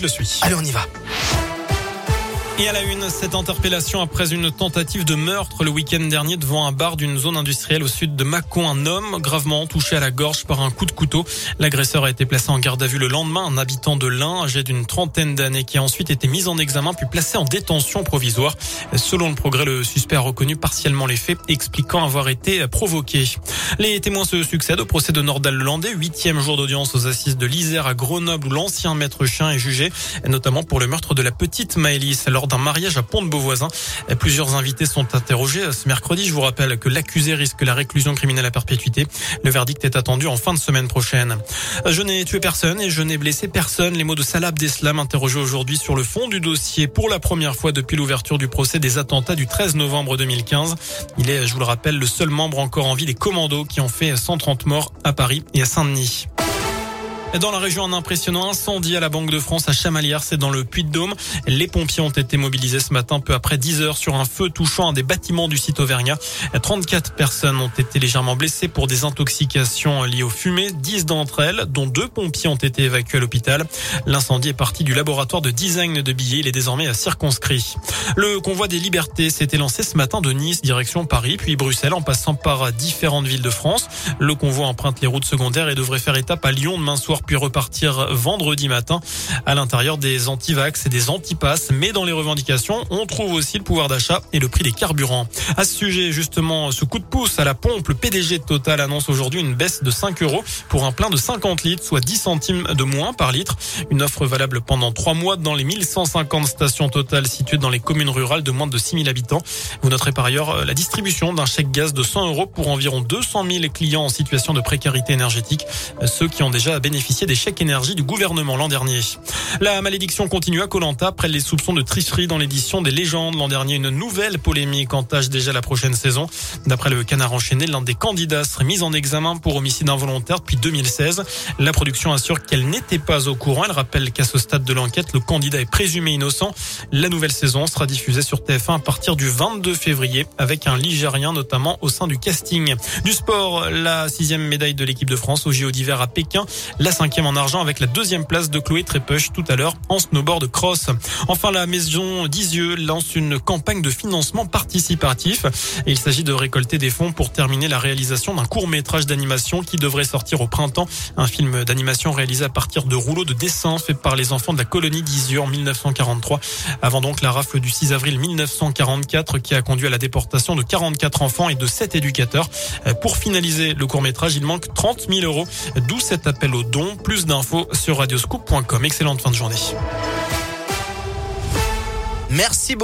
je le suis. Allez, on y va. Et à la une, cette interpellation après une tentative de meurtre le week-end dernier devant un bar d'une zone industrielle au sud de Mâcon. Un homme gravement touché à la gorge par un coup de couteau. L'agresseur a été placé en garde à vue le lendemain. Un habitant de l'Ain, âgé d'une trentaine d'années, qui a ensuite été mis en examen puis placé en détention provisoire. Selon le progrès, le suspect a reconnu partiellement les faits, expliquant avoir été provoqué. Les témoins se succèdent au procès de Nordal Landais, huitième jour d'audience aux assises de l'Isère à Grenoble où l'ancien maître chien est jugé, notamment pour le meurtre de la petite Maëlys lors d'un mariage à Pont-de-Beauvoisin. Plusieurs invités sont interrogés ce mercredi. Je vous rappelle que l'accusé risque la réclusion criminelle à perpétuité. Le verdict est attendu en fin de semaine prochaine. Je n'ai tué personne et je n'ai blessé personne. Les mots de Salah Abdeslam interrogé aujourd'hui sur le fond du dossier pour la première fois depuis l'ouverture du procès des attentats du 13 novembre 2015. Il est, je vous le rappelle, le seul membre encore en vie des commandos qui ont fait 130 morts à Paris et à Saint-Denis. Dans la région, un impressionnant incendie à la Banque de France à Chamalières, c'est dans le Puy-de-Dôme. Les pompiers ont été mobilisés ce matin peu après 10 heures sur un feu touchant un des bâtiments du site Auvergnat. 34 personnes ont été légèrement blessées pour des intoxications liées aux fumées. 10 d'entre elles, dont deux pompiers, ont été évacués à l'hôpital. L'incendie est parti du laboratoire de design de billets. Il est désormais circonscrit. Le convoi des libertés s'était lancé ce matin de Nice, direction Paris, puis Bruxelles, en passant par différentes villes de France. Le convoi emprunte les routes secondaires et devrait faire étape à Lyon demain soir puis repartir vendredi matin à l'intérieur des antivax et des antipasses. Mais dans les revendications, on trouve aussi le pouvoir d'achat et le prix des carburants. À ce sujet, justement, ce coup de pouce à la pompe, le PDG de Total annonce aujourd'hui une baisse de 5 euros pour un plein de 50 litres, soit 10 centimes de moins par litre. Une offre valable pendant 3 mois dans les 1150 stations Total situées dans les communes rurales de moins de 6000 habitants. Vous noterez par ailleurs la distribution d'un chèque gaz de 100 euros pour environ 200 000 clients en situation de précarité énergétique, ceux qui ont déjà bénéficié des chèques énergie du gouvernement l'an dernier. La malédiction continue à Colanta après les soupçons de tricherie dans l'édition des légendes. L'an dernier, une nouvelle polémique entache déjà la prochaine saison. D'après le canard enchaîné, l'un des candidats serait mis en examen pour homicide involontaire depuis 2016. La production assure qu'elle n'était pas au courant. Elle rappelle qu'à ce stade de l'enquête, le candidat est présumé innocent. La nouvelle saison sera diffusée sur TF1 à partir du 22 février avec un Ligérien notamment au sein du casting. Du sport, la sixième médaille de l'équipe de France au JO d'hiver à Pékin. La cinquième en argent avec la deuxième place de Chloé Trépuch tout à l'heure en snowboard cross. Enfin, la maison d'Isieux lance une campagne de financement participatif. il s'agit de récolter des fonds pour terminer la réalisation d'un court métrage d'animation qui devrait sortir au printemps. Un film d'animation réalisé à partir de rouleaux de dessin fait par les enfants de la colonie d'Isieux en 1943. Avant donc la rafle du 6 avril 1944 qui a conduit à la déportation de 44 enfants et de 7 éducateurs. Pour finaliser le court métrage, il manque 30 000 euros, d'où cet appel aux dons. Plus d'infos sur radioscoop.com. Excellente fin de journée. Merci beaucoup.